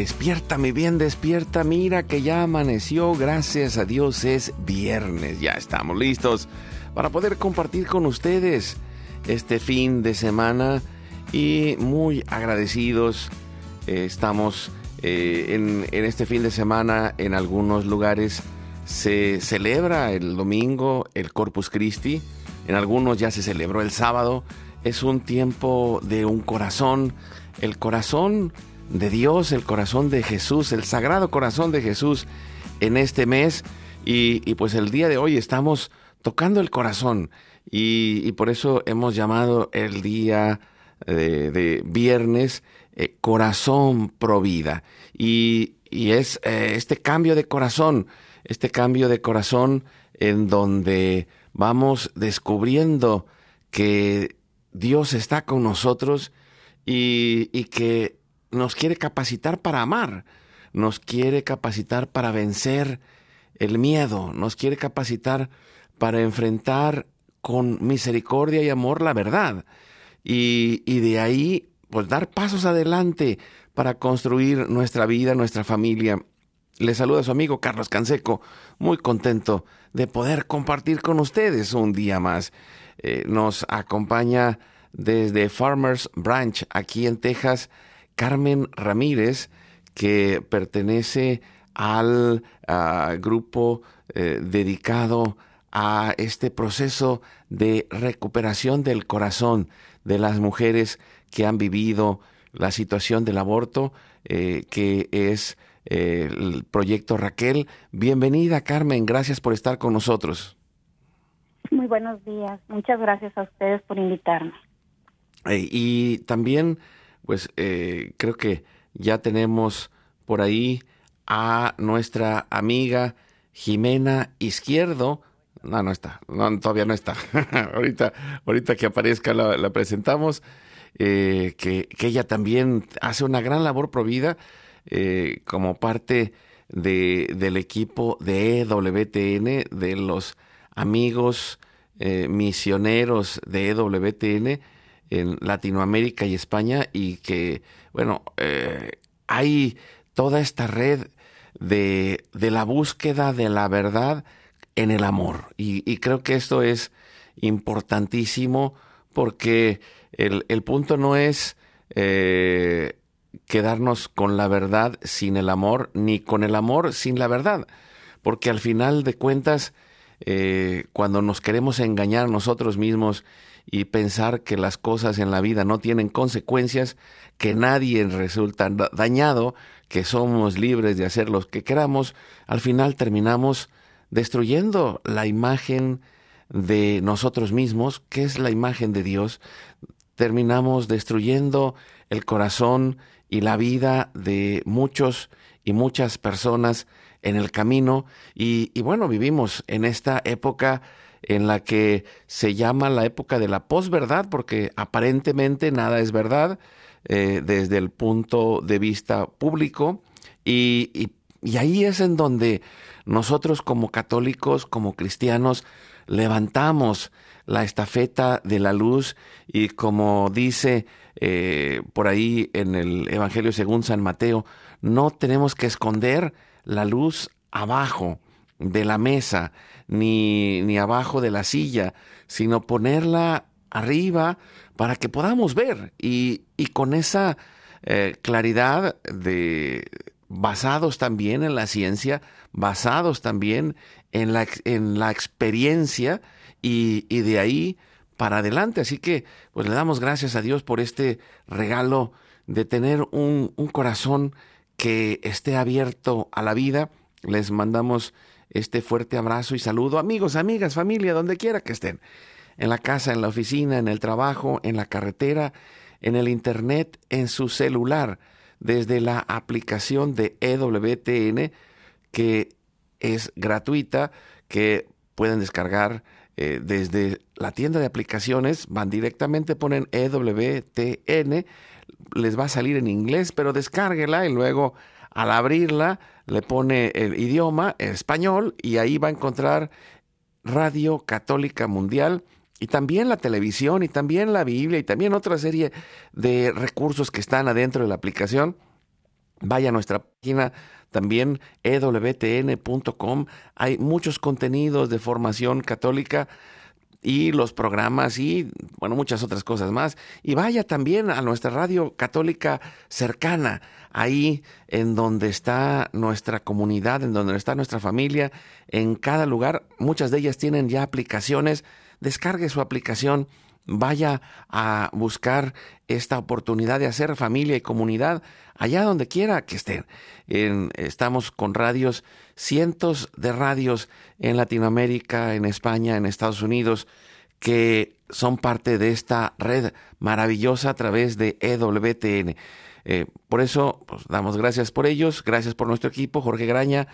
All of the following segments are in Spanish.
Despierta, mi bien, despierta. Mira que ya amaneció. Gracias a Dios es viernes. Ya estamos listos para poder compartir con ustedes este fin de semana y muy agradecidos. Eh, estamos eh, en este fin de semana en algunos lugares. Se celebra el domingo el Corpus Christi. En algunos ya se celebró el sábado. Es un tiempo de un corazón. El corazón de Dios, el corazón de Jesús, el sagrado corazón de Jesús en este mes. Y, pues el día de hoy estamos tocando el corazón y, por eso hemos llamado el día de, viernes eh, corazón pro vida. Y, es eh, este cambio de corazón, este cambio de corazón en donde vamos descubriendo que Dios está con nosotros y, y que nos quiere capacitar para amar, nos quiere capacitar para vencer el miedo, nos quiere capacitar para enfrentar con misericordia y amor la verdad. Y, de ahí, pues dar pasos adelante para construir nuestra vida, nuestra familia. Le saluda su amigo Carlos Canseco, muy contento de poder compartir con ustedes un día más. Eh, nos acompaña desde Farmers Branch, aquí en Texas, Carmen Ramírez, que pertenece al ah, grupo eh, dedicado a este proceso de recuperación del corazón de las mujeres que han vivido la situación del aborto, eh, que es eh, el proyecto Raquel. Bienvenida, Carmen, gracias por estar con nosotros. Muy buenos días, muchas gracias a ustedes por invitarme. y también pues eh, creo que ya tenemos por ahí a nuestra amiga Jimena Izquierdo. No, no está, no, todavía no está. ahorita, ahorita que aparezca la, presentamos. Eh, que, ella también hace una gran labor provida eh, como parte de, del equipo de EWTN, de los amigos misioneros de EWTN en Latinoamérica y España y que, bueno, eh, hay toda esta red de, de, la búsqueda de la verdad en el amor. Y, creo que esto es importantísimo porque el, el punto no es eh, quedarnos con la verdad sin el amor, ni con el amor sin la verdad. Porque al final de cuentas, eh, cuando nos queremos engañar nosotros mismos y pensar que las cosas en la vida no tienen consecuencias, que nadie resulta dañado, que somos libres de hacer lo que queramos, al final terminamos destruyendo la imagen de nosotros mismos, que es la imagen de Dios, terminamos destruyendo el corazón y la vida de muchos y muchas personas en el camino y, y bueno, vivimos en esta época en la que se llama la época de la posverdad, porque aparentemente nada es verdad eh, desde el punto de vista público, y, ahí es en donde nosotros como católicos, como cristianos, levantamos la estafeta de la luz y como dice eh, por ahí en el Evangelio según San Mateo, no tenemos que esconder la luz abajo de la mesa, ni, ni abajo de la silla, sino ponerla arriba para que podamos ver y, y con esa eh, claridad de basados también en la ciencia, basados también en la, en la experiencia y, y de ahí para adelante. Así que pues le damos gracias a Dios por este regalo de tener un, un corazón que esté abierto a la vida. Les mandamos este fuerte abrazo y saludo, amigos, amigas, familia, donde quiera que estén, en la casa, en la oficina, en el trabajo, en la carretera, en el internet, en su celular, desde la aplicación de EWTN, que es gratuita, que pueden descargar eh, desde la tienda de aplicaciones, van directamente, ponen EWTN, les va a salir en inglés, pero descárguela y luego al abrirla le pone el idioma español y ahí va a encontrar Radio Católica Mundial y también la televisión y también la Biblia y también otra serie de recursos que están adentro de la aplicación. Vaya a nuestra página también ewtn.com. Hay muchos contenidos de formación católica y los programas y, bueno, muchas otras cosas más. Y vaya también a nuestra radio católica cercana, ahí en donde está nuestra comunidad, en donde está nuestra familia, en cada lugar. Muchas de ellas tienen ya aplicaciones. Descargue su aplicación vaya a buscar esta oportunidad de hacer familia y comunidad allá donde quiera que estén. estamos con radios, cientos de radios en Latinoamérica, en España, en Estados Unidos, que son parte de esta red maravillosa a través de EWTN. Eh, por eso, pues, damos gracias por ellos, gracias por nuestro equipo, Jorge Graña,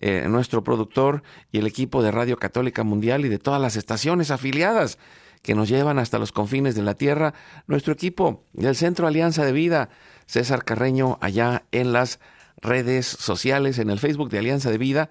eh, nuestro productor y el equipo de Radio Católica Mundial y de todas las estaciones afiliadas que nos llevan hasta los confines de la tierra, nuestro equipo del Centro Alianza de Vida, César Carreño, allá en las redes sociales, en el Facebook de Alianza de Vida.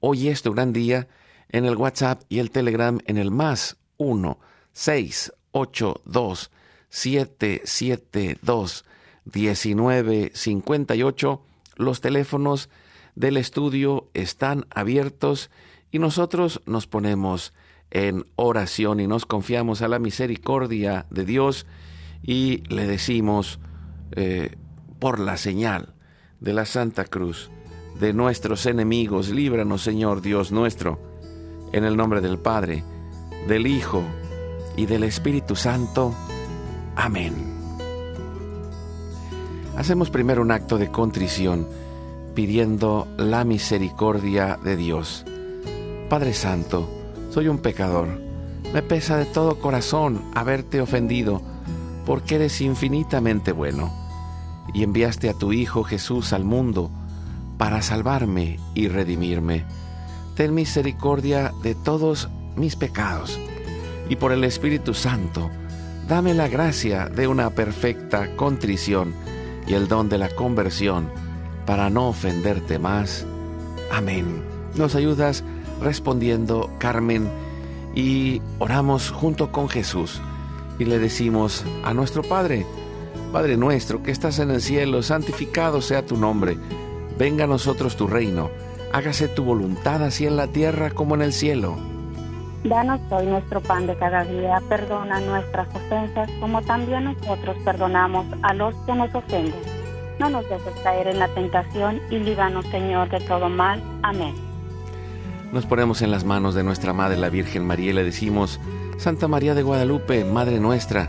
Hoy es tu gran día, en el WhatsApp y el Telegram en el más 1 6 8 2 7 7 2 19 58. Los teléfonos del estudio están abiertos y nosotros nos ponemos en oración y nos confiamos a la misericordia de Dios y le decimos eh, por la señal de la Santa Cruz de nuestros enemigos, líbranos Señor Dios nuestro, en el nombre del Padre, del Hijo y del Espíritu Santo. Amén. Hacemos primero un acto de contrición pidiendo la misericordia de Dios. Padre Santo, soy un pecador. Me pesa de todo corazón haberte ofendido, porque eres infinitamente bueno, y enviaste a tu Hijo Jesús al mundo para salvarme y redimirme. Ten misericordia de todos mis pecados, y por el Espíritu Santo, dame la gracia de una perfecta contrición y el don de la conversión, para no ofenderte más. Amén. Nos ayudas respondiendo Carmen y oramos junto con Jesús y le decimos a nuestro Padre, Padre nuestro que estás en el cielo, santificado sea tu nombre, venga a nosotros tu reino, hágase tu voluntad así en la tierra como en el cielo. Danos hoy nuestro pan de cada día, perdona nuestras ofensas como también nosotros perdonamos a los que nos ofenden. No nos dejes caer en la tentación y líbranos Señor de todo mal. Amén. Nos ponemos en las manos de nuestra Madre la Virgen María y le decimos, Santa María de Guadalupe, Madre nuestra,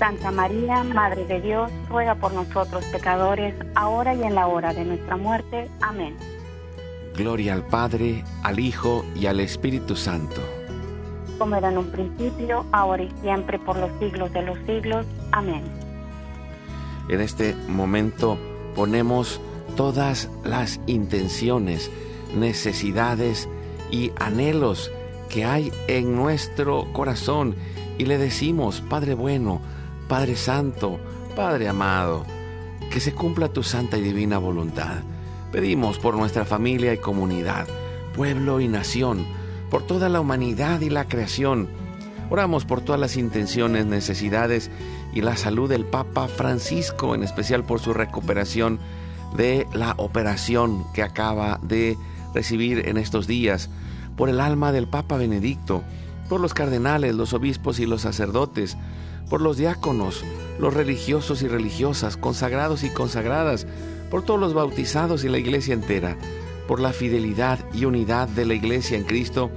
Santa María, Madre de Dios, ruega por nosotros pecadores, ahora y en la hora de nuestra muerte. Amén. Gloria al Padre, al Hijo y al Espíritu Santo. Como era en un principio, ahora y siempre, por los siglos de los siglos. Amén. En este momento ponemos todas las intenciones, necesidades y anhelos que hay en nuestro corazón y le decimos, Padre bueno, Padre Santo, Padre amado, que se cumpla tu santa y divina voluntad. Pedimos por nuestra familia y comunidad, pueblo y nación, por toda la humanidad y la creación. Oramos por todas las intenciones, necesidades y la salud del Papa Francisco, en especial por su recuperación de la operación que acaba de recibir en estos días, por el alma del Papa Benedicto, por los cardenales, los obispos y los sacerdotes, por los diáconos, los religiosos y religiosas, consagrados y consagradas, por todos los bautizados y la iglesia entera, por la fidelidad y unidad de la iglesia en Cristo,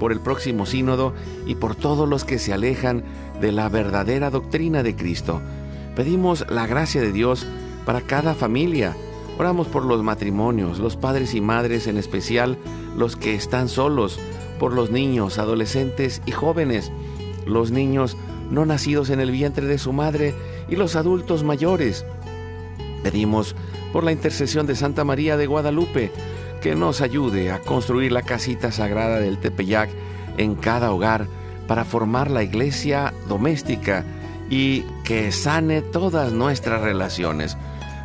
por el próximo sínodo y por todos los que se alejan de la verdadera doctrina de Cristo. Pedimos la gracia de Dios para cada familia, Oramos por los matrimonios, los padres y madres en especial, los que están solos, por los niños, adolescentes y jóvenes, los niños no nacidos en el vientre de su madre y los adultos mayores. Pedimos por la intercesión de Santa María de Guadalupe que nos ayude a construir la casita sagrada del Tepeyac en cada hogar para formar la iglesia doméstica y que sane todas nuestras relaciones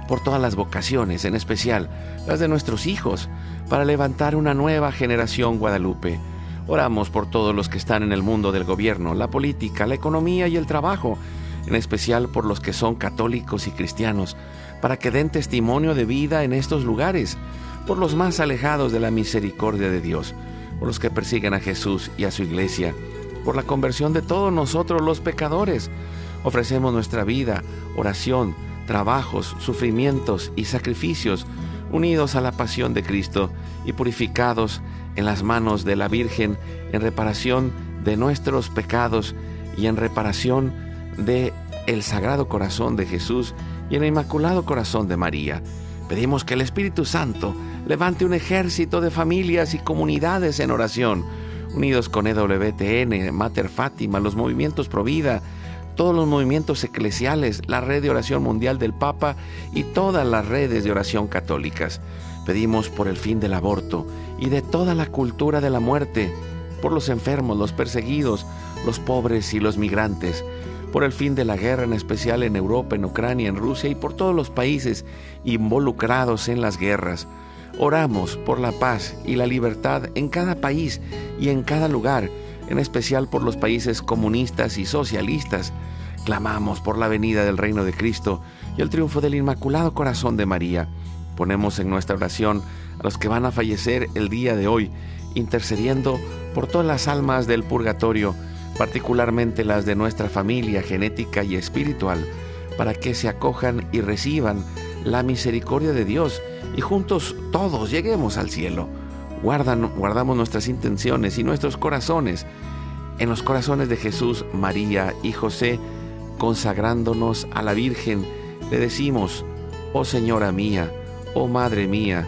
por todas las vocaciones, en especial las de nuestros hijos, para levantar una nueva generación guadalupe. Oramos por todos los que están en el mundo del gobierno, la política, la economía y el trabajo, en especial por los que son católicos y cristianos, para que den testimonio de vida en estos lugares, por los más alejados de la misericordia de Dios, por los que persiguen a Jesús y a su iglesia, por la conversión de todos nosotros los pecadores. Ofrecemos nuestra vida, oración, trabajos, sufrimientos y sacrificios unidos a la pasión de Cristo y purificados en las manos de la Virgen en reparación de nuestros pecados y en reparación de el Sagrado Corazón de Jesús y el Inmaculado Corazón de María. Pedimos que el Espíritu Santo levante un ejército de familias y comunidades en oración, unidos con EWTN, Mater Fátima, los movimientos Provida, todos los movimientos eclesiales, la red de oración mundial del Papa y todas las redes de oración católicas. Pedimos por el fin del aborto y de toda la cultura de la muerte, por los enfermos, los perseguidos, los pobres y los migrantes, por el fin de la guerra, en especial en Europa, en Ucrania, en Rusia y por todos los países involucrados en las guerras. Oramos por la paz y la libertad en cada país y en cada lugar en especial por los países comunistas y socialistas. Clamamos por la venida del reino de Cristo y el triunfo del Inmaculado Corazón de María. Ponemos en nuestra oración los que van a fallecer el día de hoy, intercediendo por todas las almas del purgatorio, particularmente las de nuestra familia genética y espiritual, para que se acojan y reciban la misericordia de Dios y juntos todos lleguemos al cielo. Guardamos nuestras intenciones y nuestros corazones en los corazones de Jesús, María y José, consagrándonos a la Virgen, le decimos, oh Señora mía, oh Madre mía,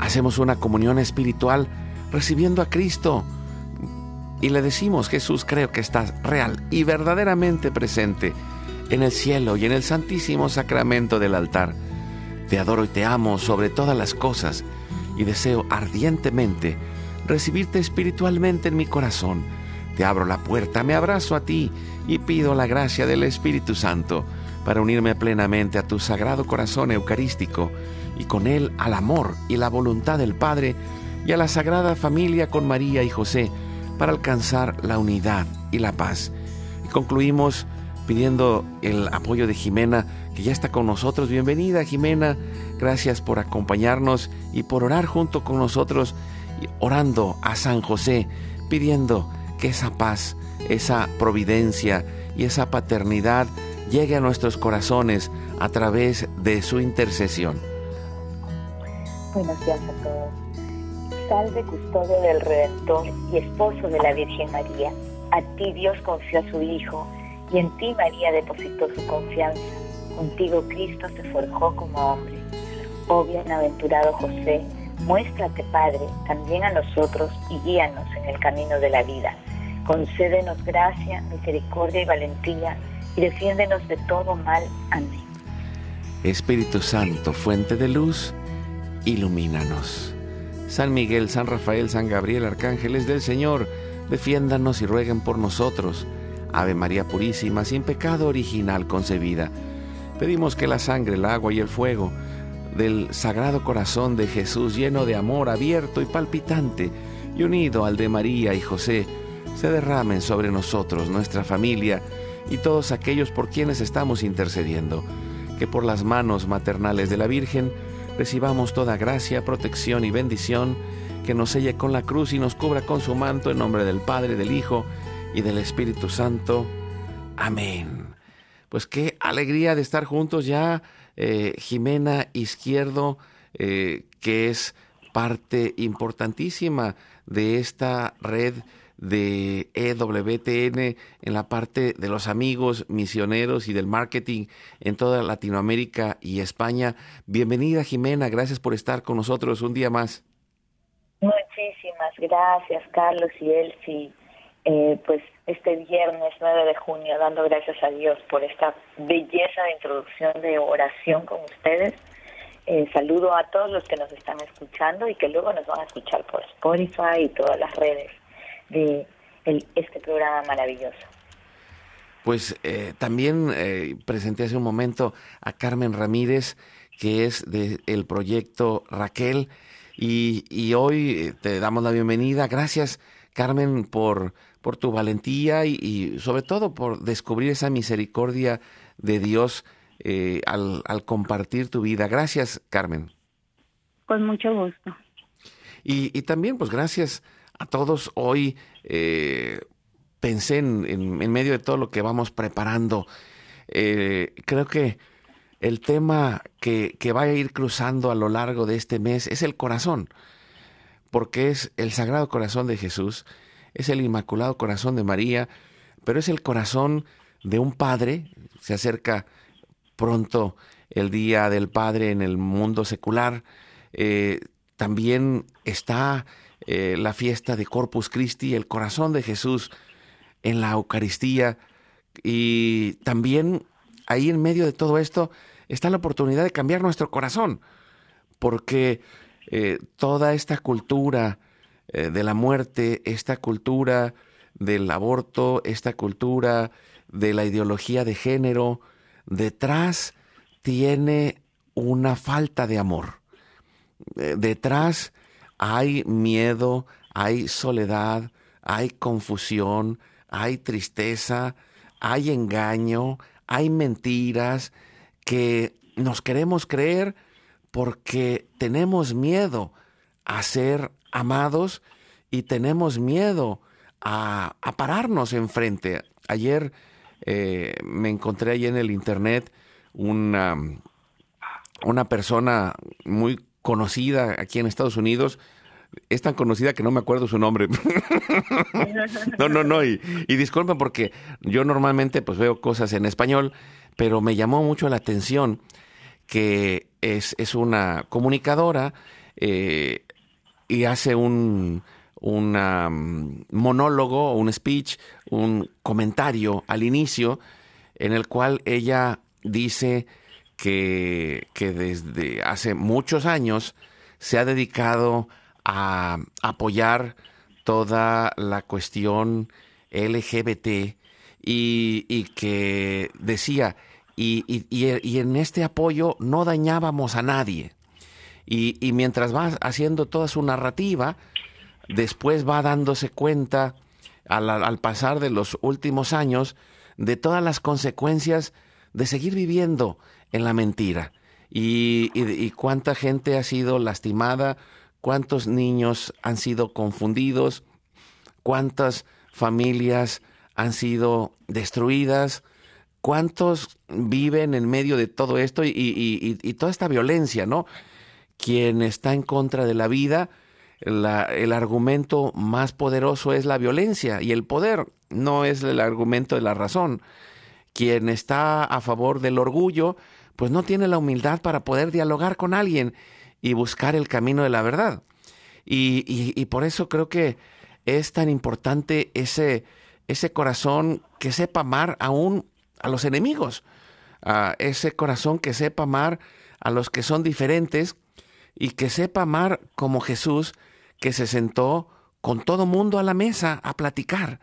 Hacemos una comunión espiritual recibiendo a Cristo y le decimos, Jesús, creo que estás real y verdaderamente presente en el cielo y en el santísimo sacramento del altar. Te adoro y te amo sobre todas las cosas y deseo ardientemente recibirte espiritualmente en mi corazón. Te abro la puerta, me abrazo a ti y pido la gracia del Espíritu Santo para unirme plenamente a tu sagrado corazón eucarístico y con él al amor y la voluntad del Padre y a la Sagrada Familia con María y José para alcanzar la unidad y la paz. Y concluimos pidiendo el apoyo de Jimena, que ya está con nosotros. Bienvenida Jimena, gracias por acompañarnos y por orar junto con nosotros, orando a San José, pidiendo que esa paz, esa providencia y esa paternidad llegue a nuestros corazones a través de su intercesión. Buenos días a todos. Salve custodio del Redentor y esposo de la Virgen María. A ti Dios confió a su Hijo y en ti María depositó su confianza. Contigo Cristo se forjó como hombre. Oh bienaventurado José, muéstrate Padre también a nosotros y guíanos en el camino de la vida. Concédenos gracia, misericordia y valentía y defiéndenos de todo mal. Amén. Espíritu Santo, fuente de luz, ilumínanos. San Miguel, San Rafael, San Gabriel, arcángeles del Señor, defiéndanos y rueguen por nosotros. Ave María Purísima, sin pecado original concebida. Pedimos que la sangre, el agua y el fuego del Sagrado Corazón de Jesús, lleno de amor abierto y palpitante, y unido al de María y José, se derramen sobre nosotros, nuestra familia y todos aquellos por quienes estamos intercediendo, que por las manos maternales de la Virgen recibamos toda gracia, protección y bendición, que nos selle con la cruz y nos cubra con su manto en nombre del Padre, del Hijo y del Espíritu Santo. Amén. Pues qué alegría de estar juntos ya, eh, Jimena Izquierdo, eh, que es parte importantísima de esta red de EWTN en la parte de los amigos misioneros y del marketing en toda Latinoamérica y España. Bienvenida Jimena, gracias por estar con nosotros un día más. Muchísimas gracias Carlos y Elsie. Eh, pues este viernes 9 de junio, dando gracias a Dios por esta belleza de introducción de oración con ustedes. Eh, saludo a todos los que nos están escuchando y que luego nos van a escuchar por Spotify y todas las redes de este programa maravilloso. Pues eh, también eh, presenté hace un momento a Carmen Ramírez, que es del proyecto Raquel, y, hoy eh, te damos la bienvenida. Gracias, Carmen, por, por tu valentía y, sobre todo por descubrir esa misericordia de Dios al, al compartir tu vida. Gracias, Carmen. Con mucho gusto. Y, y también, pues gracias a todos hoy. Eh, pensé en, medio de todo lo que vamos preparando. Eh, creo que el tema que, que va a ir cruzando a lo largo de este mes es el corazón, porque es el Sagrado Corazón de Jesús, es el Inmaculado Corazón de María, pero es el corazón de un padre. Se acerca pronto el Día del Padre en el mundo secular. Eh, también está eh, la fiesta de Corpus Christi, el corazón de Jesús en la Eucaristía. Y también ahí en medio de todo esto está la oportunidad de cambiar nuestro corazón, porque eh, toda esta cultura eh, de la muerte, esta cultura del aborto, esta cultura de la ideología de género, detrás tiene una falta de amor. detrás hay miedo, hay soledad, hay confusión, hay tristeza, hay engaño, hay mentiras que nos queremos creer porque tenemos miedo a ser amados y tenemos miedo a, pararnos enfrente. Ayer eh, me encontré ahí en el internet una, una persona muy conocida aquí en Estados Unidos. Es tan conocida que no me acuerdo su nombre. no, no, no. Y, disculpen porque yo normalmente pues veo cosas en español, pero me llamó mucho la atención que es, es una comunicadora eh, y hace un una, mm, monólogo, un speech, un comentario al inicio en el cual ella dice que, desde hace muchos años se ha dedicado a apoyar toda la cuestión LGBT y, que decía, y, y, en este apoyo no dañábamos a nadie. Y, mientras va haciendo toda su narrativa, después va dándose cuenta al pasar de los últimos años de todas las consecuencias de seguir viviendo en la mentira. Y, cuánta gente ha sido lastimada, cuántos niños han sido confundidos, cuántas familias han sido destruidas, cuántos viven en medio de todo esto y, toda esta violencia, ¿no? Quien está en contra de la vida, el argumento más poderoso es la violencia y el poder, no es el argumento de la razón. Quien está a favor del orgullo, pues no tiene la humildad para poder dialogar con alguien y buscar el camino de la verdad. Y, y- por eso creo que es tan importante ese, ese corazón que sepa amar aún a los enemigos, a ese corazón que sepa amar a los que son diferentes y que sepa amar como Jesús, que se sentó con todo mundo a la mesa a platicar,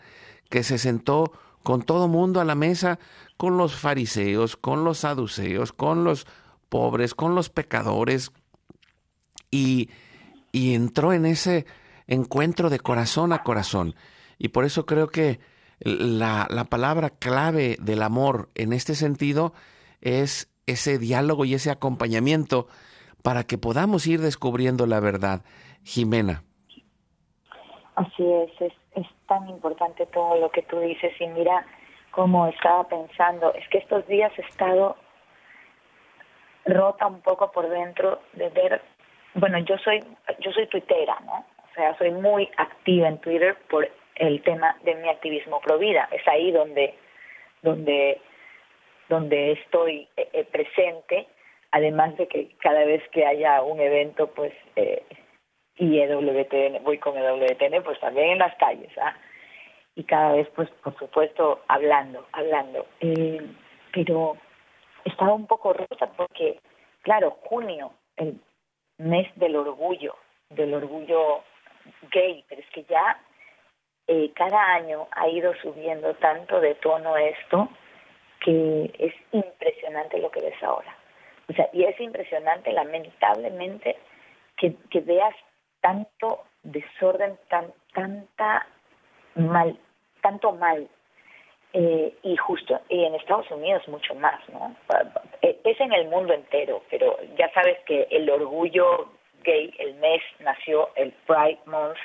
que se sentó con todo mundo a la mesa, con los fariseos, con los saduceos, con los pobres, con los pecadores, y, y entró en ese encuentro de corazón a corazón. Y por eso creo que la, la palabra clave del amor en este sentido es ese diálogo y ese acompañamiento para que podamos ir descubriendo la verdad. Jimena. Así es, es, es tan importante todo lo que tú dices y mira cómo estaba pensando, es que estos días he estado rota un poco por dentro de ver, bueno, yo soy yo soy tuitera, ¿no? O sea, soy muy activa en Twitter por el tema de mi activismo pro vida, es ahí donde donde donde estoy eh, eh, presente, además de que cada vez que haya un evento, pues eh, y EWTN, voy con EWTN, pues también en las calles, ¿ah? Y cada vez, pues, por supuesto, hablando, hablando. Eh, pero estaba un poco rota porque, claro, junio, el mes del orgullo, del orgullo gay, pero es que ya eh, cada año ha ido subiendo tanto de tono esto que es impresionante lo que ves ahora. O sea, y es impresionante, lamentablemente, que, que veas tanto desorden, tan, tanta mal, tanto mal. Eh, y justo, y en Estados Unidos mucho más, ¿no? Es en el mundo entero, pero ya sabes que el orgullo gay, el mes nació el Pride Month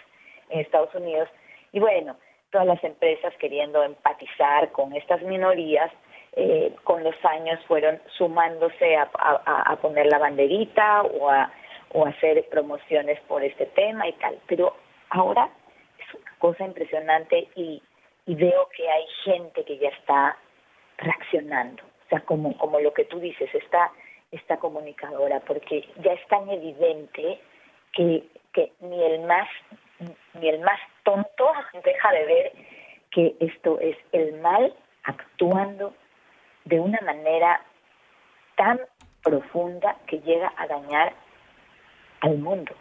en Estados Unidos, y bueno, todas las empresas queriendo empatizar con estas minorías, eh, con los años fueron sumándose a, a, a poner la banderita o a o hacer promociones por este tema y tal. Pero ahora es una cosa impresionante y, y veo que hay gente que ya está reaccionando. O sea, como, como lo que tú dices, esta, esta comunicadora, porque ya es tan evidente que, que ni el más ni el más tonto deja de ver que esto es el mal actuando de una manera tan profunda que llega a dañar al mundo,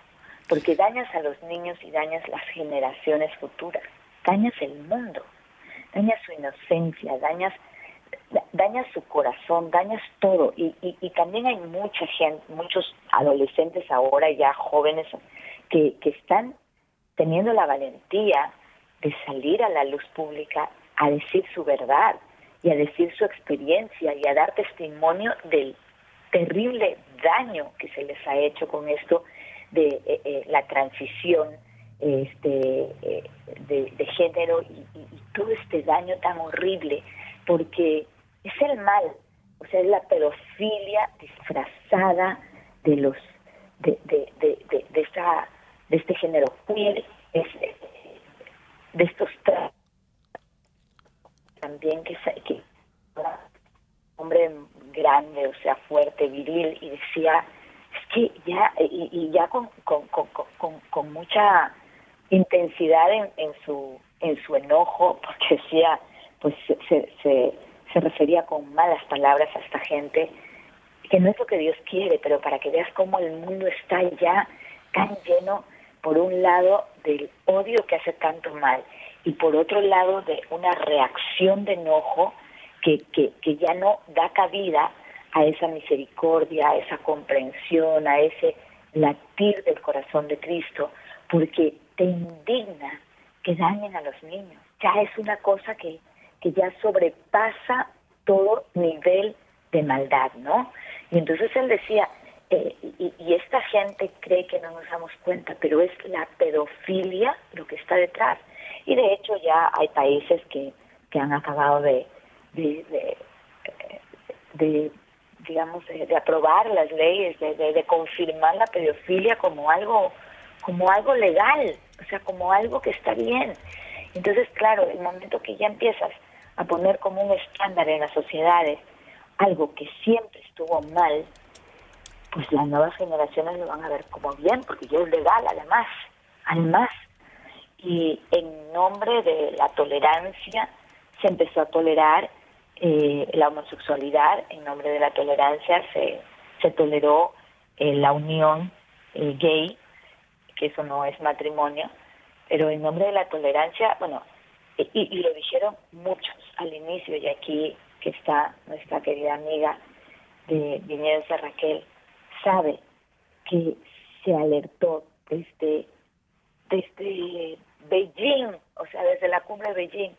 porque dañas a los niños y dañas las generaciones futuras, dañas el mundo, dañas su inocencia, dañas dañas su corazón, dañas todo. Y, y, y también hay mucha gente, muchos adolescentes ahora ya jóvenes que, que están teniendo la valentía de salir a la luz pública a decir su verdad y a decir su experiencia y a dar testimonio del terrible daño que se les ha hecho con esto de eh, eh, la transición este, eh, de, género y, y, y, todo este daño tan horrible, porque es el mal, o sea, es la pedofilia disfrazada de los de, de, de, de esta, de este género queer, es, de estos también que, que hombre grande, o sea, fuerte, viril, y decía, es que ya, y, y ya con, con, con, con, con mucha intensidad en, en, su en su enojo, porque decía, pues se, se, se refería con malas palabras a esta gente, que no es lo que Dios quiere, pero para que veas cómo el mundo está ya tan lleno, por un lado, del odio que hace tanto mal, y por otro lado, de una reacción de enojo que, que, que ya no da cabida a esa misericordia, a esa comprensión, a ese latir del corazón de Cristo, porque te indigna que dañen a los niños. Ya es una cosa que, que ya sobrepasa todo nivel de maldad, ¿no? Y entonces él decía, eh, y, esta gente cree que no nos damos cuenta, pero es la pedofilia lo que está detrás. Y de hecho ya hay países que, que han acabado de, de, de, de digamos, de, aprobar las leyes, de, de, confirmar la pedofilia como algo, como algo legal, o sea, como algo que está bien. Entonces, claro, el momento que ya empiezas a poner como un estándar en las sociedades algo que siempre estuvo mal, pues las nuevas generaciones lo van a ver como bien, porque ya es legal, además, además. Y en nombre de la tolerancia se empezó a tolerar eh, la homosexualidad, en nombre de la tolerancia se, se toleró eh, la unión eh, gay, que eso no es matrimonio, pero en nombre de la tolerancia, bueno, y, lo dijeron muchos al inicio, y aquí que está nuestra querida amiga de Viñedos de Raquel, sabe que se alertó desde, desde Beijing, o sea, desde la cumbre de Beijing,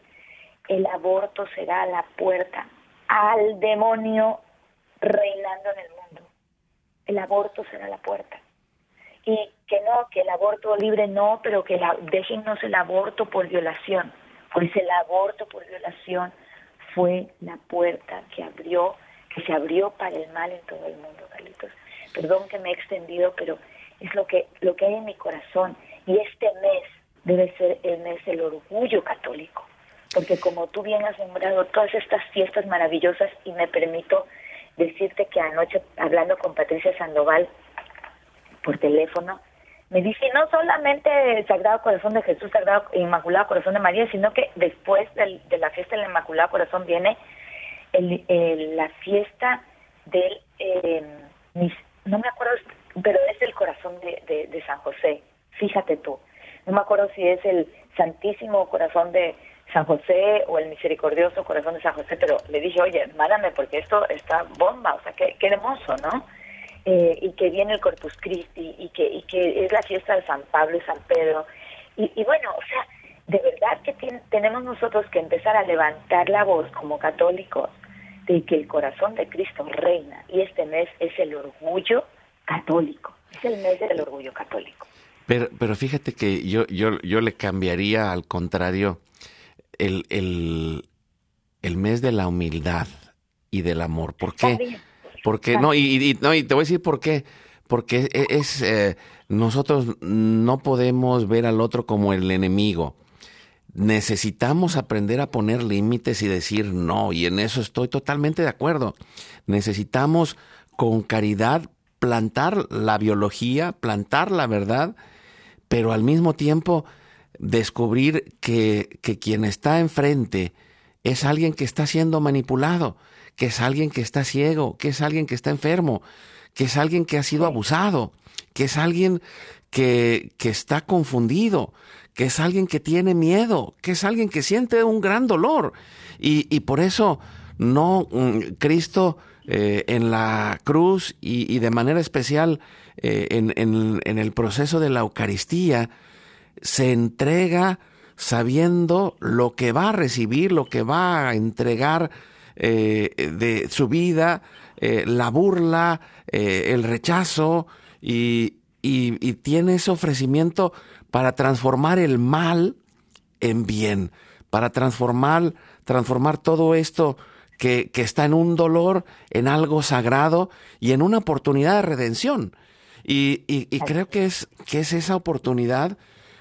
el aborto será la puerta al demonio reinando en el mundo. El aborto será la puerta. Y que no, que el aborto libre no, pero que la, déjennos el aborto por violación. Pues el aborto por violación fue la puerta que abrió, que se abrió para el mal en todo el mundo, Carlitos. Perdón que me he extendido, pero es lo que, lo que hay en mi corazón. Y este mes debe ser el mes del orgullo católico porque como tú bien has nombrado todas estas fiestas maravillosas y me permito decirte que anoche hablando con Patricia Sandoval por teléfono, me dice no solamente Sagrado Corazón de Jesús, Sagrado Inmaculado Corazón de María, sino que después del, de la fiesta del Inmaculado Corazón viene el, la fiesta del, eh, no me acuerdo, pero es el corazón de, de, de San José, fíjate tú, no me acuerdo si es el Santísimo Corazón de, San José o el misericordioso corazón de San José, pero le dije, oye, mándame porque esto está bomba, o sea, qué, qué hermoso, ¿no? Eh, y que viene el Corpus Christi y que, y que es la fiesta de San Pablo y San Pedro. Y, y bueno, o sea, de verdad que tenemos nosotros que empezar a levantar la voz como católicos de que el corazón de Cristo reina y este mes es el orgullo católico, es el mes del orgullo católico. Pero, pero fíjate que yo, yo, yo le cambiaría al contrario el, el, el mes de la humildad y del amor. ¿Por qué? Porque, no y, no, y te voy a decir por qué. Porque e, es, eh, nosotros no podemos ver al otro como el enemigo. Necesitamos aprender a poner límites y decir no, y en eso estoy totalmente de acuerdo. Necesitamos con caridad plantar la biología, plantar la verdad, pero al mismo tiempo descubrir que, que quien está enfrente es alguien que está siendo manipulado, que es alguien que está ciego, que es alguien que está enfermo, que es alguien que ha sido abusado, que es alguien que, que está confundido, que es alguien que tiene miedo, que es alguien que siente un gran dolor. Y, y por eso no mm, Cristo eh, en la cruz y, y, de manera especial eh, en, en, en el proceso de la Eucaristía, se entrega sabiendo lo que va a recibir, lo que va a entregar de su vida, eh, la burla, eh, el rechazo, y, y, tiene ese ofrecimiento para transformar el mal en bien, para transformar, transformar todo esto que, que, está en un dolor, en algo sagrado y en una oportunidad de redención. Y, y, y creo que es, que es esa oportunidad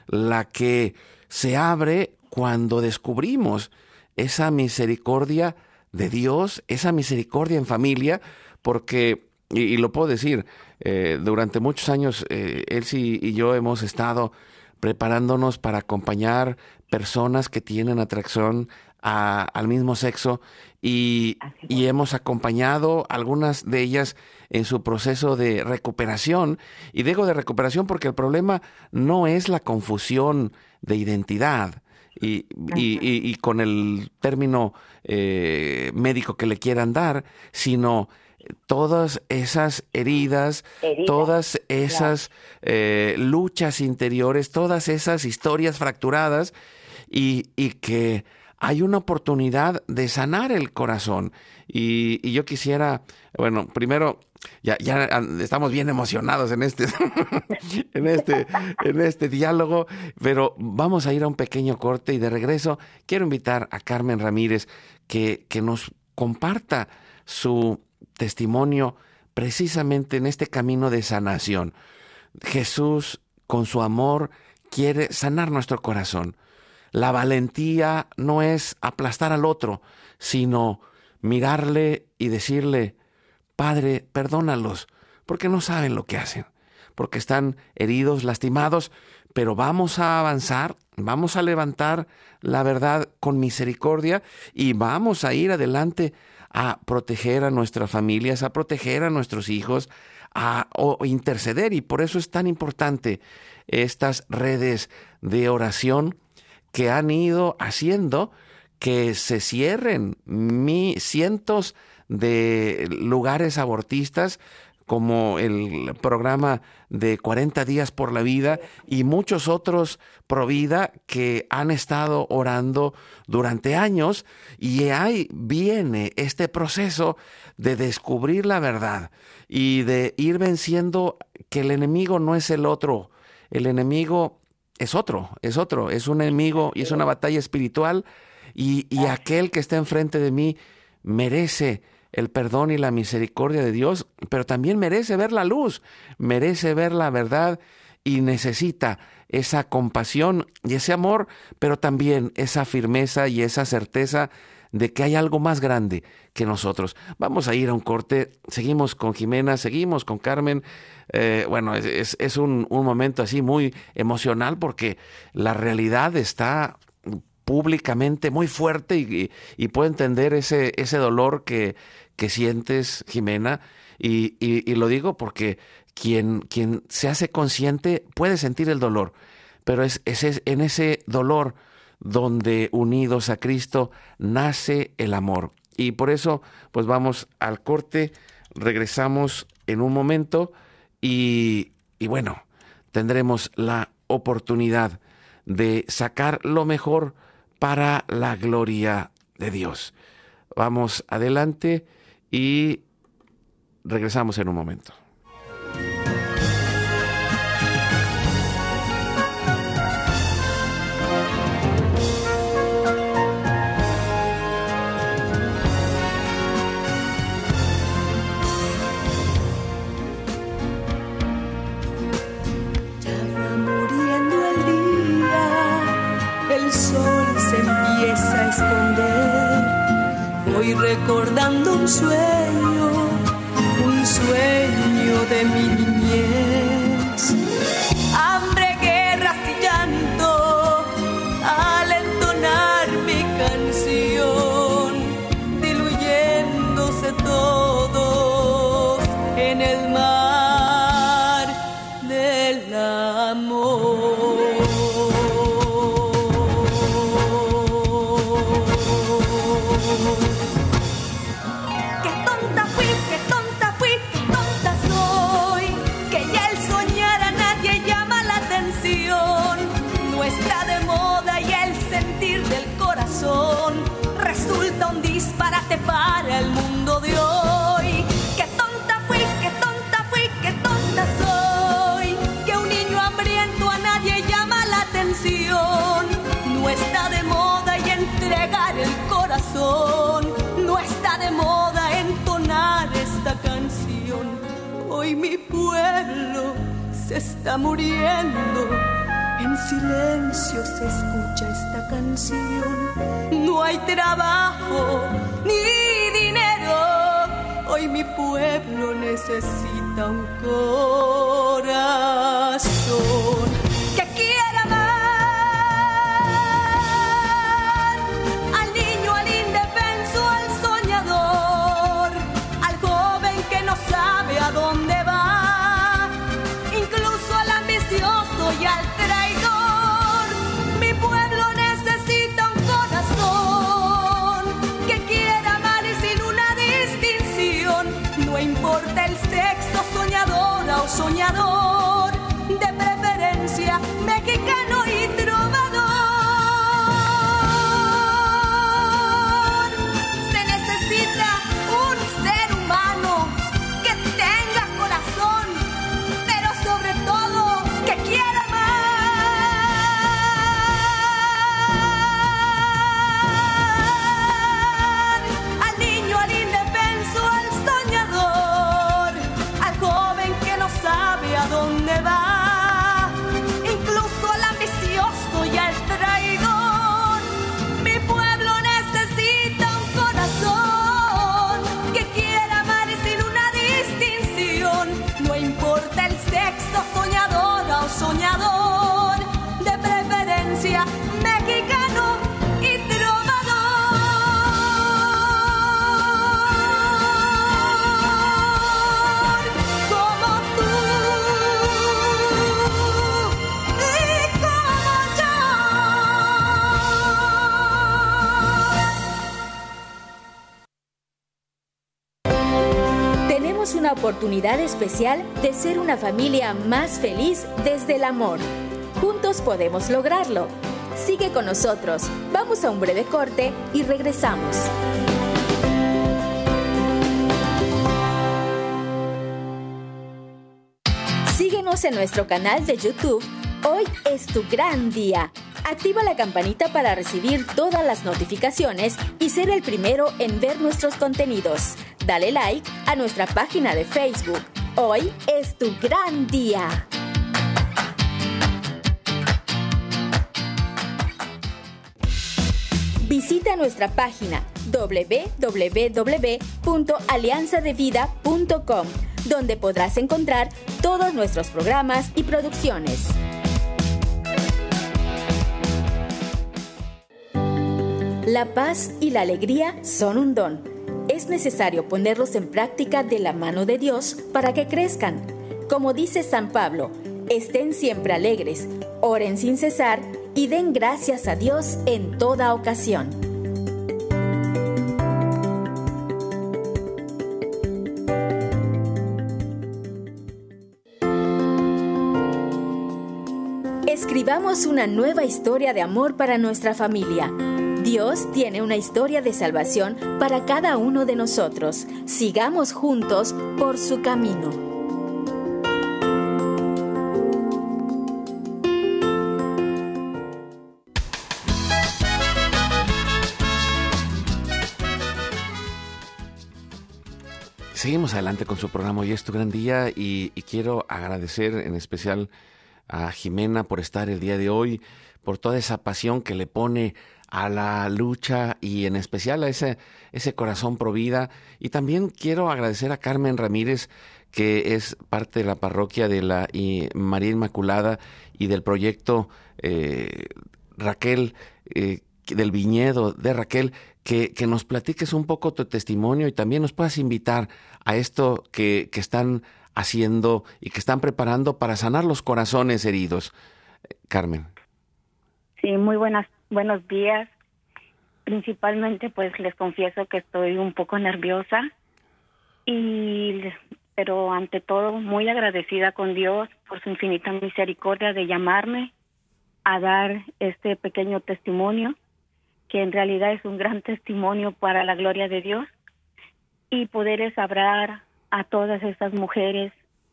la que se abre cuando descubrimos esa misericordia de Dios, esa misericordia en familia, porque, y, lo puedo decir, eh, durante muchos años eh, Elsie y yo hemos estado preparándonos para acompañar personas que tienen atracción al mismo sexo y, y, hemos acompañado algunas de ellas en su proceso de recuperación. Y digo de recuperación porque el problema no es la confusión de identidad y, y, y con el término eh, médico que le quieran dar, sino todas esas heridas, Heridas, todas esas eh, luchas interiores, todas esas historias fracturadas y, y que hay una oportunidad de sanar el corazón. Y, yo quisiera, bueno, primero, ya, ya estamos bien emocionados en este, en este, en este diálogo, pero vamos a ir a un pequeño corte y de regreso quiero invitar a Carmen Ramírez que, que nos comparta su testimonio precisamente en este camino de sanación. Jesús, con su amor, quiere sanar nuestro corazón. La valentía no es aplastar al otro, sino mirarle y decirle, Padre, perdónalos, porque no saben lo que hacen, porque están heridos, lastimados, pero vamos a avanzar, vamos a levantar la verdad con misericordia y vamos a ir adelante a proteger a nuestras familias, a proteger a nuestros hijos, a o interceder. Y por eso es tan importante estas redes de oración que han ido haciendo que se cierren cientos de lugares abortistas como el programa de 40 días por la vida y muchos otros pro vida que han estado orando durante años. Y ahí viene este proceso de descubrir la verdad y de ir venciendo que el enemigo no es el otro, el enemigo es otro, es otro, es un enemigo y es una batalla espiritual y, y aquel que está enfrente de mí merece el perdón y la misericordia de Dios, pero también merece ver la luz, merece ver la verdad y necesita esa compasión y ese amor, pero también esa firmeza y esa certeza de que hay algo más grande que nosotros. Vamos a ir a un corte, seguimos con Jimena, seguimos con Carmen. Eh, bueno, es, es un, un momento así muy emocional porque la realidad está públicamente muy fuerte y, y, puedo entender ese, ese dolor que, que sientes, Jimena, y, y, lo digo porque quien, quien se hace consciente puede sentir el dolor, pero es, es en ese dolor donde unidos a Cristo nace el amor. Y por eso, pues vamos al corte, regresamos en un momento y, y bueno, tendremos la oportunidad de sacar lo mejor para la gloria de Dios. Vamos adelante y regresamos en un momento. Voy recordando un sueño, un sueño de mi niñez. Muriendo. En silencio se escucha esta canción. No hay trabajo ni dinero. Hoy mi pueblo necesita un corazón oportunidad especial de ser una familia más feliz desde el amor. Juntos podemos lograrlo. Sigue con nosotros. Vamos a un breve corte y regresamos. Síguenos en nuestro canal de YouTube. Hoy es tu gran día. Activa la campanita para recibir todas las notificaciones y ser el primero en ver nuestros contenidos. Dale like a nuestra página de Facebook. Hoy es tu gran día. Visita nuestra página www.alianzadevida.com, donde podrás encontrar todos nuestros programas y producciones. La paz y la alegría son un don. Es necesario ponerlos en práctica de la mano de Dios para que crezcan. Como dice San Pablo, estén siempre alegres, oren sin cesar y den gracias a Dios en toda ocasión. Escribamos una nueva historia de amor para nuestra familia. Dios tiene una historia de salvación para cada uno de nosotros. Sigamos juntos por su camino. Seguimos adelante con su programa Hoy es tu gran día y, y, quiero agradecer en especial a Jimena por estar el día de hoy, por toda esa pasión que le pone a la lucha y en especial a ese, ese corazón pro vida. Y también quiero agradecer a Carmen Ramírez, que es parte de la parroquia de la María Inmaculada y del proyecto eh, Raquel, eh, del viñedo de Raquel, que, que, nos platiques un poco tu testimonio y también nos puedas invitar a esto que, que están haciendo y que están preparando para sanar los corazones heridos. Carmen. Sí, muy buenas Buenos días. Principalmente, pues les confieso que estoy un poco nerviosa y pero ante todo muy agradecida con Dios por su infinita misericordia de llamarme a dar este pequeño testimonio, que en realidad es un gran testimonio para la gloria de Dios, y poder hablar a todas estas mujeres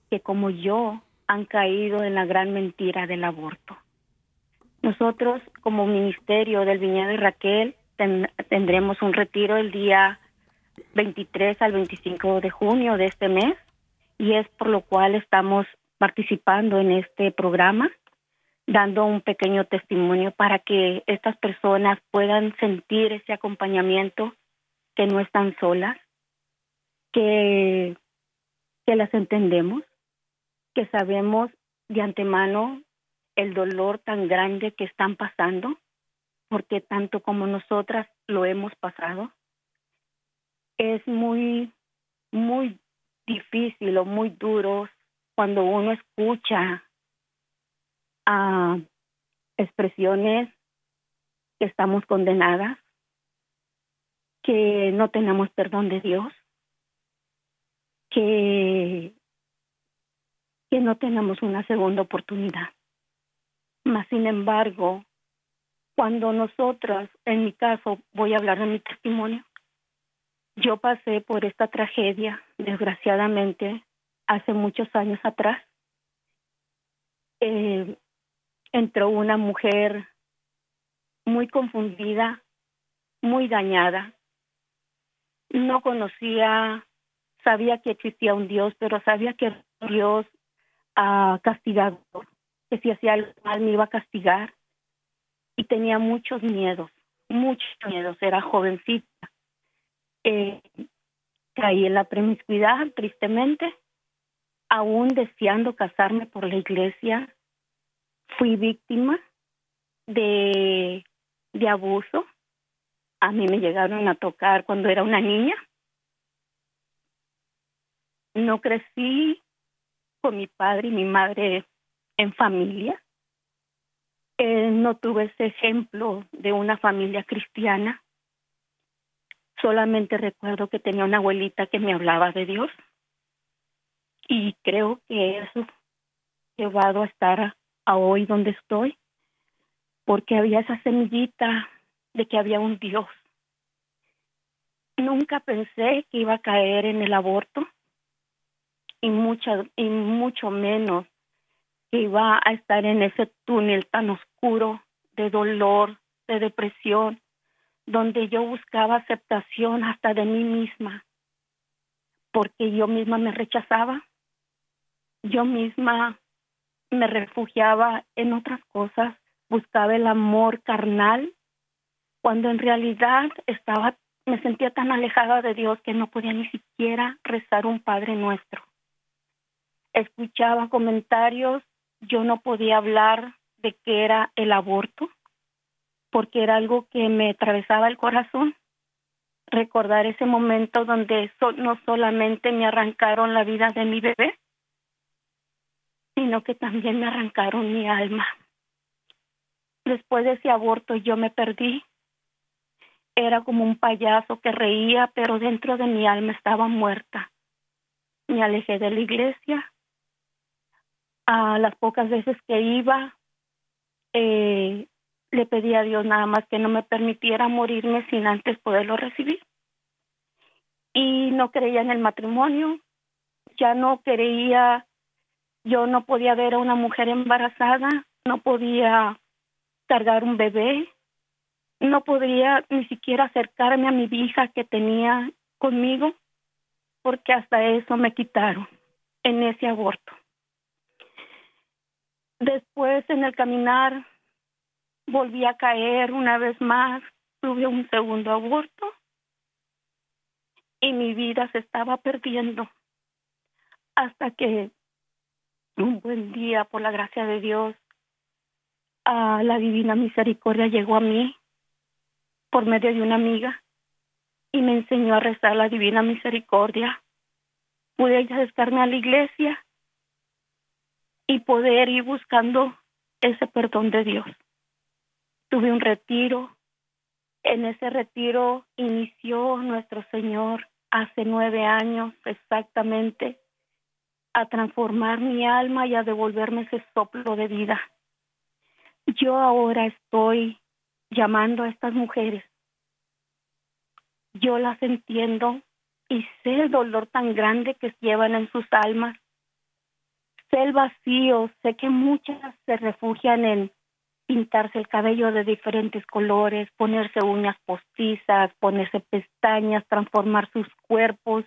que como yo han caído en la gran mentira del aborto. Nosotros, como Ministerio del Viñedo de Raquel, tendremos un retiro el día 23 al 25 de junio de este mes y es por lo cual estamos participando en este programa, dando un pequeño testimonio para que estas personas puedan sentir ese acompañamiento, que no están solas, que, que las entendemos, que sabemos de antemano el dolor tan grande que están pasando, porque tanto como nosotras lo hemos pasado, es muy, muy difícil o muy duro cuando uno escucha a expresiones que estamos condenadas, que no tenemos perdón de Dios, que, que no tenemos una segunda oportunidad. Mas, sin embargo, cuando nosotras, en mi caso, voy a hablar de mi testimonio, yo pasé por esta tragedia, desgraciadamente, hace muchos años atrás. Eh, entró una mujer muy confundida, muy dañada. No conocía, sabía que existía un Dios, pero sabía que Dios ha castigado que si hacía algo mal me iba a castigar y tenía muchos miedos, muchos miedos, era jovencita. Eh, caí en la promiscuidad, tristemente, aún deseando casarme por la iglesia, fui víctima de, de abuso. A mí me llegaron a tocar cuando era una niña. No crecí con mi padre y mi madre en familia. Eh, no tuve ese ejemplo de una familia cristiana. Solamente recuerdo que tenía una abuelita que me hablaba de Dios. Y creo que eso llevado a estar a hoy donde estoy, porque había esa semillita de que había un Dios. Nunca pensé que iba a caer en el aborto y, mucha, y mucho menos que iba a estar en ese túnel tan oscuro de dolor, de depresión, donde yo buscaba aceptación hasta de mí misma, porque yo misma me rechazaba, yo misma me refugiaba en otras cosas, buscaba el amor carnal, cuando en realidad estaba, me sentía tan alejada de Dios que no podía ni siquiera rezar un Padre Nuestro. Escuchaba comentarios, yo no podía hablar de qué era el aborto, porque era algo que me atravesaba el corazón. Recordar ese momento donde no solamente me arrancaron la vida de mi bebé, sino que también me arrancaron mi alma. Después de ese aborto yo me perdí. Era como un payaso que reía, pero dentro de mi alma estaba muerta. Me alejé de la iglesia. A las pocas veces que iba, eh, le pedí a Dios nada más que no me permitiera morirme sin antes poderlo recibir. Y no creía en el matrimonio, ya no creía yo no podía ver a una mujer embarazada, no podía cargar un bebé, no podía ni siquiera acercarme a mi hija que tenía conmigo, porque hasta eso me quitaron en ese aborto. Después en el caminar volví a caer una vez más, tuve un segundo aborto y mi vida se estaba perdiendo hasta que un buen día, por la gracia de Dios, a la divina misericordia llegó a mí por medio de una amiga y me enseñó a rezar la divina misericordia. Pude acercarme a la iglesia y poder ir buscando ese perdón de Dios. Tuve un retiro. En ese retiro inició nuestro Señor hace nueve años exactamente a transformar mi alma y a devolverme ese soplo de vida. Yo ahora estoy llamando a estas mujeres. Yo las entiendo y sé el dolor tan grande que llevan en sus almas. Sé el vacío, sé que muchas se refugian en pintarse el cabello de diferentes colores, ponerse uñas postizas, ponerse pestañas, transformar sus cuerpos,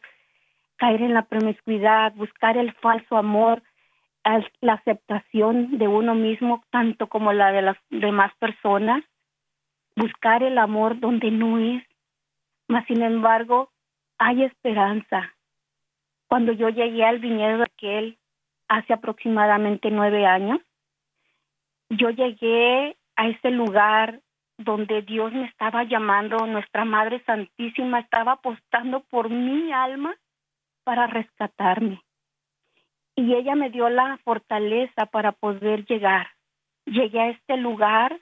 caer en la promiscuidad, buscar el falso amor, la aceptación de uno mismo, tanto como la de las demás personas, buscar el amor donde no es. Mas, sin embargo, hay esperanza. Cuando yo llegué al viñedo aquel hace aproximadamente nueve años, yo llegué a ese lugar donde Dios me estaba llamando, nuestra Madre Santísima estaba apostando por mi alma para rescatarme. Y ella me dio la fortaleza para poder llegar. Llegué a este lugar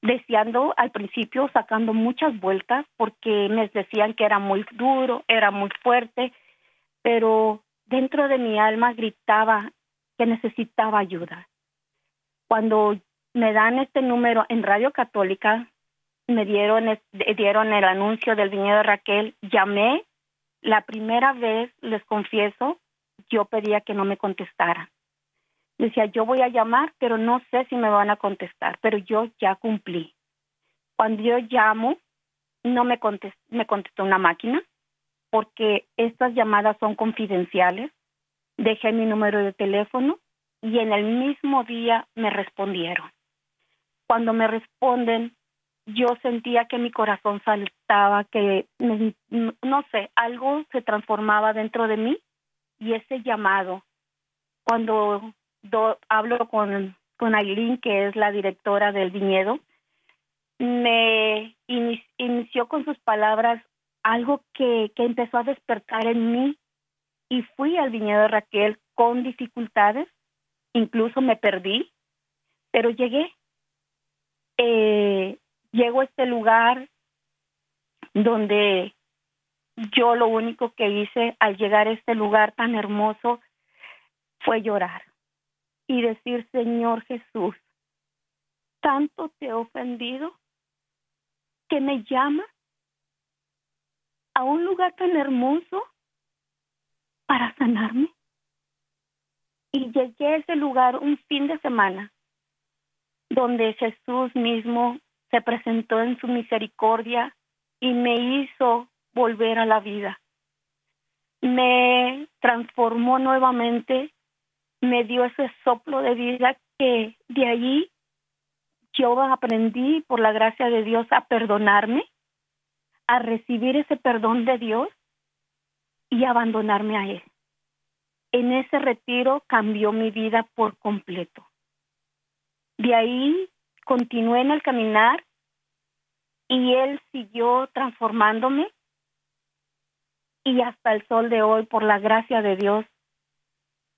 deseando al principio, sacando muchas vueltas, porque me decían que era muy duro, era muy fuerte, pero dentro de mi alma gritaba que necesitaba ayuda. Cuando me dan este número en Radio Católica, me dieron, el anuncio del viñedo de Raquel, llamé la primera vez, les confieso, yo pedía que no me contestaran. Decía, yo voy a llamar, pero no sé si me van a contestar, pero yo ya cumplí. Cuando yo llamo, no me, me contestó una máquina, porque estas llamadas son confidenciales. Dejé mi número de teléfono y en el mismo día me respondieron. Cuando me responden, yo sentía que mi corazón saltaba, que no sé, algo se transformaba dentro de mí y ese llamado, cuando hablo con, con Aileen, que es la directora del viñedo, me inició con sus palabras algo que, que empezó a despertar en mí y fui al viñedo de Raquel con dificultades, incluso me perdí, pero llegué. Eh, llego a este lugar donde yo lo único que hice al llegar a este lugar tan hermoso fue llorar y decir, Señor Jesús, tanto te he ofendido que me llama a un lugar tan hermoso para sanarme. Y llegué a ese lugar un fin de semana donde Jesús mismo se presentó en su misericordia y me hizo volver a la vida. Me transformó nuevamente, me dio ese soplo de vida que de allí yo aprendí por la gracia de Dios a perdonarme, a recibir ese perdón de Dios y abandonarme a Él. En ese retiro cambió mi vida por completo. De ahí continué en el caminar y Él siguió transformándome y hasta el sol de hoy, por la gracia de Dios,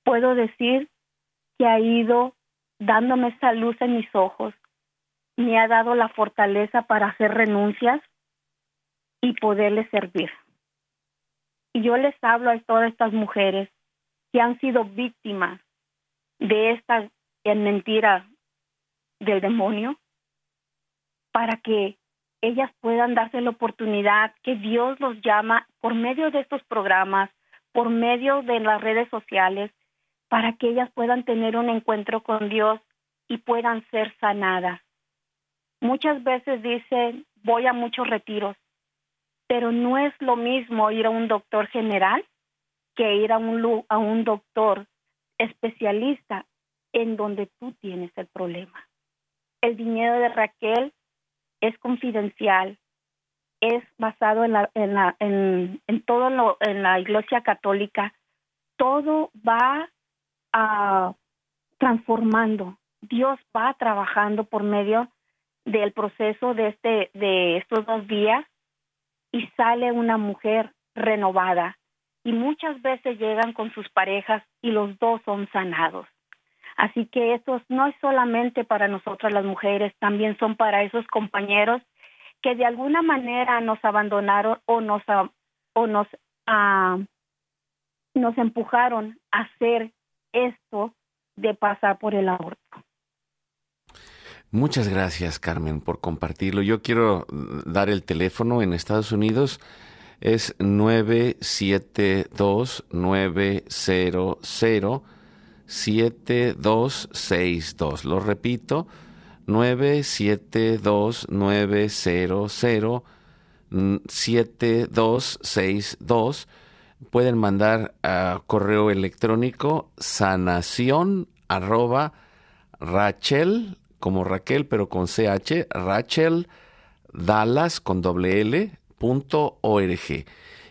puedo decir que ha ido dándome esa luz en mis ojos, me ha dado la fortaleza para hacer renuncias y poderle servir. Y yo les hablo a todas estas mujeres que han sido víctimas de esta mentira del demonio, para que ellas puedan darse la oportunidad que Dios los llama por medio de estos programas, por medio de las redes sociales, para que ellas puedan tener un encuentro con Dios y puedan ser sanadas. Muchas veces dicen, voy a muchos retiros, pero no es lo mismo ir a un doctor general que ir a un, a un doctor especialista en donde tú tienes el problema. El dinero de Raquel es confidencial, es basado en, la, en, la, en, todo lo, en la Iglesia Católica. Todo va a transformando. Dios va trabajando por medio del proceso de este de estos dos días y sale una mujer renovada y muchas veces llegan con sus parejas y los dos son sanados. Así que esto no es solamente para nosotras las mujeres, también son para esos compañeros que de alguna manera nos abandonaron o nos o nos nos empujaron a hacer esto de pasar por el aborto. Muchas gracias, Carmen, por compartirlo. Yo quiero dar el teléfono en Estados Unidos. Es 972-900-7262. Lo repito, 972-900-7262. Pueden mandar a correo electrónico sanación arroba Rachel como Raquel, pero con CH, Rachel Dallas con doble L, punto org.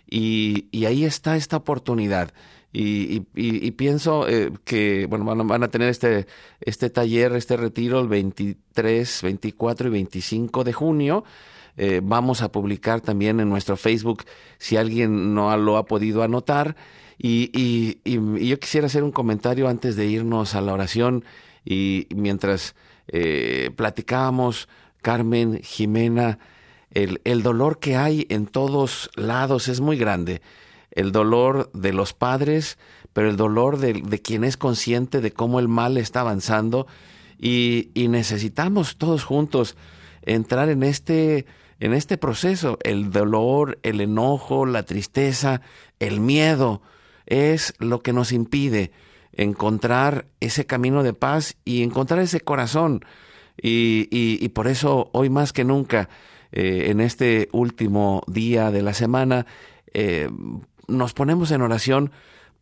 Y, ahí está esta oportunidad. Y, pienso eh, que bueno, van, a tener este, este taller, este retiro el 23, 24 y 25 de junio. Eh, vamos a publicar también en nuestro Facebook si alguien no lo ha podido anotar. Y, yo quisiera hacer un comentario antes de irnos a la oración y mientras eh, platicábamos, Carmen, Jimena, el, dolor que hay en todos lados es muy grande. El dolor de los padres, pero el dolor de, quien es consciente de cómo el mal está avanzando y, necesitamos todos juntos entrar en este, en este proceso. El dolor, el enojo, la tristeza, el miedo es lo que nos impide encontrar ese camino de paz y encontrar ese corazón. Y, por eso hoy más que nunca, eh, en este último día de la semana, eh, nos ponemos en oración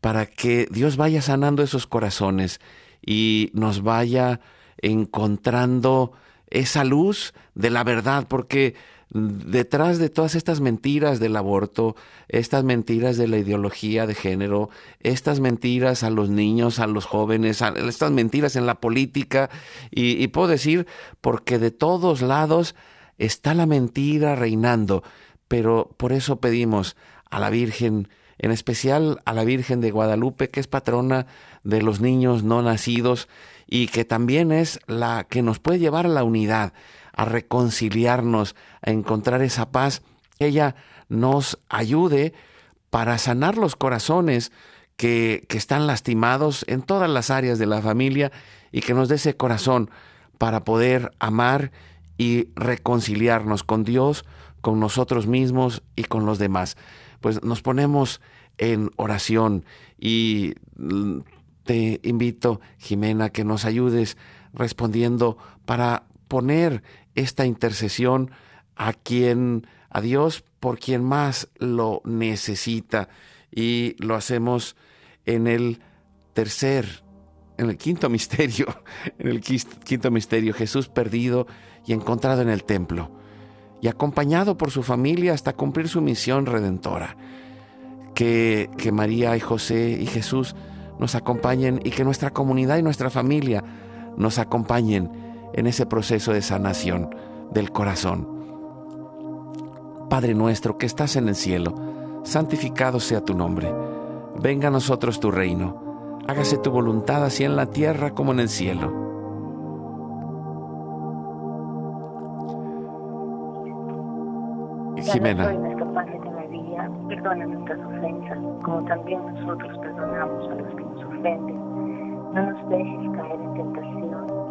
para que Dios vaya sanando esos corazones y nos vaya encontrando esa luz de la verdad, porque detrás de todas estas mentiras del aborto, estas mentiras de la ideología de género, estas mentiras a los niños, a los jóvenes, estas mentiras en la política, y, puedo decir, porque de todos lados está la mentira reinando, pero por eso pedimos a la Virgen, en especial a la Virgen de Guadalupe, que es patrona de los niños no nacidos y que también es la que nos puede llevar a la unidad a reconciliarnos, a encontrar esa paz, ella nos ayude para sanar los corazones que, que están lastimados en todas las áreas de la familia y que nos dé ese corazón para poder amar y reconciliarnos con Dios, con nosotros mismos y con los demás. Pues nos ponemos en oración y te invito, Jimena, que nos ayudes respondiendo para poner esta intercesión a quien, a Dios, por quien más lo necesita. Y lo hacemos en el tercer, en el quinto misterio, en el quinto misterio, Jesús perdido y encontrado en el templo, y acompañado por su familia hasta cumplir su misión redentora. Que, que María y José y Jesús nos acompañen y que nuestra comunidad y nuestra familia nos acompañen en ese proceso de sanación del corazón. Padre nuestro que estás en el cielo, santificado sea tu nombre. Venga a nosotros tu reino. Hágase tu voluntad así en la tierra como en el cielo. Jimena. nuestro Padre de la vida, perdona nuestras ofensas, como también nosotros perdonamos a los que nos ofenden. No nos dejes caer en tentación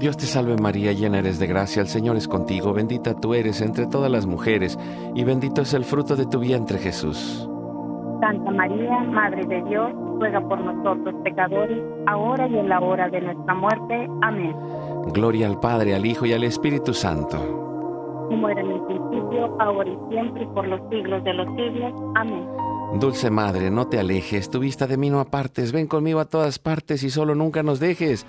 Dios te salve María, llena eres de gracia, el Señor es contigo, bendita tú eres entre todas las mujeres, y bendito es el fruto de tu vientre Jesús. Santa María, Madre de Dios, ruega por nosotros pecadores, ahora y en la hora de nuestra muerte. Amén. Gloria al Padre, al Hijo y al Espíritu Santo. Como era en el principio, ahora y siempre, y por los siglos de los siglos. Amén. Dulce Madre, no te alejes, tu vista de mí no apartes, ven conmigo a todas partes y solo nunca nos dejes.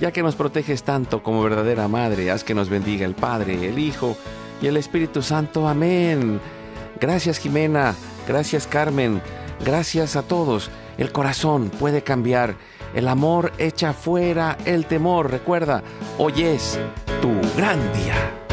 Ya que nos proteges tanto como verdadera Madre, haz que nos bendiga el Padre, el Hijo y el Espíritu Santo. Amén. Gracias Jimena, gracias Carmen, gracias a todos. El corazón puede cambiar, el amor echa fuera el temor. Recuerda, hoy es tu gran día.